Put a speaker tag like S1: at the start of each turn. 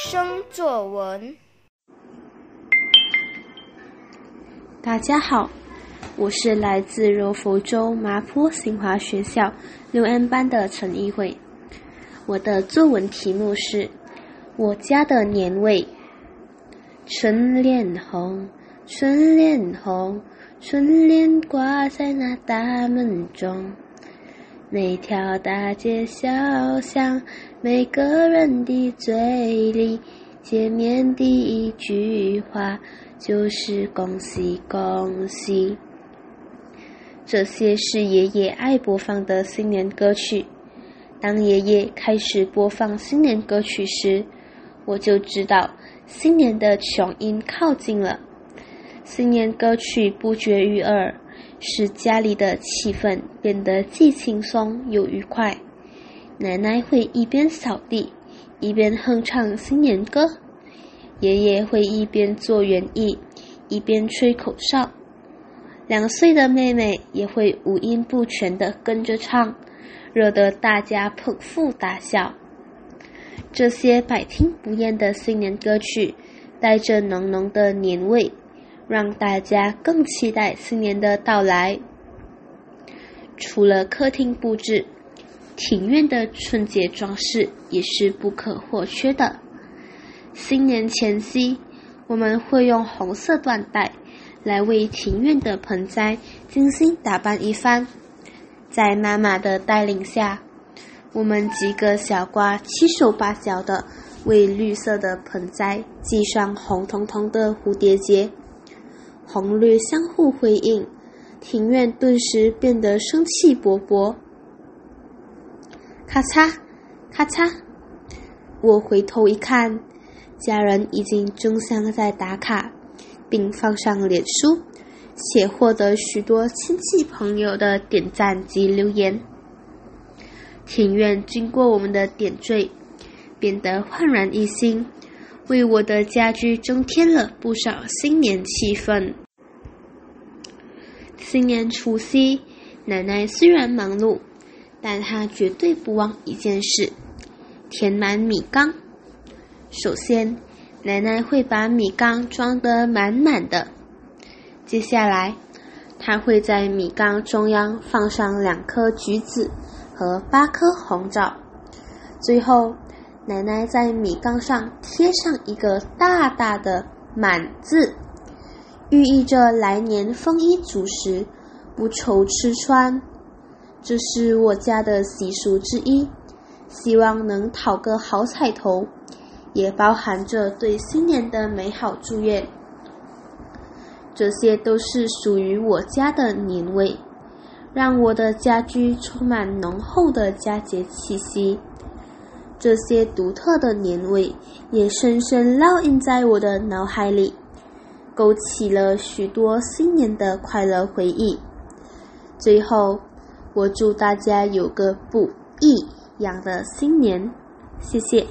S1: 生作文。
S2: 大家好，我是来自柔佛州麻坡新华学校六 N 班的陈一慧。我的作文题目是《我家的年味》。春联红，春联红，春联挂在那大门中。每条大街小巷，每个人的嘴里，见面第一句话就是“恭喜恭喜”。这些是爷爷爱播放的新年歌曲。当爷爷开始播放新年歌曲时，我就知道新年的雄音靠近了。新年歌曲不绝于耳。使家里的气氛变得既轻松又愉快。奶奶会一边扫地，一边哼唱新年歌；爷爷会一边做园艺，一边吹口哨。两岁的妹妹也会五音不全地跟着唱，惹得大家捧腹大笑。这些百听不厌的新年歌曲，带着浓浓的年味。让大家更期待新年的到来。除了客厅布置，庭院的春节装饰也是不可或缺的。新年前夕，我们会用红色缎带来为庭院的盆栽精心打扮一番。在妈妈的带领下，我们几个小瓜七手八脚的为绿色的盆栽系上红彤彤的蝴蝶结。红绿相互辉映，庭院顿时变得生气勃勃。咔嚓，咔嚓！我回头一看，家人已经争相在打卡，并放上脸书，且获得许多亲戚朋友的点赞及留言。庭院经过我们的点缀，变得焕然一新。为我的家居增添了不少新年气氛。新年除夕，奶奶虽然忙碌，但她绝对不忘一件事：填满米缸。首先，奶奶会把米缸装得满满的。接下来，她会在米缸中央放上两颗橘子和八颗红枣。最后，奶奶在米缸上贴上一个大大的“满”字，寓意着来年丰衣足食、不愁吃穿。这是我家的习俗之一，希望能讨个好彩头，也包含着对新年的美好祝愿。这些都是属于我家的年味，让我的家居充满浓厚的佳节气息。这些独特的年味也深深烙印在我的脑海里，勾起了许多新年的快乐回忆。最后，我祝大家有个不一样的新年，谢谢。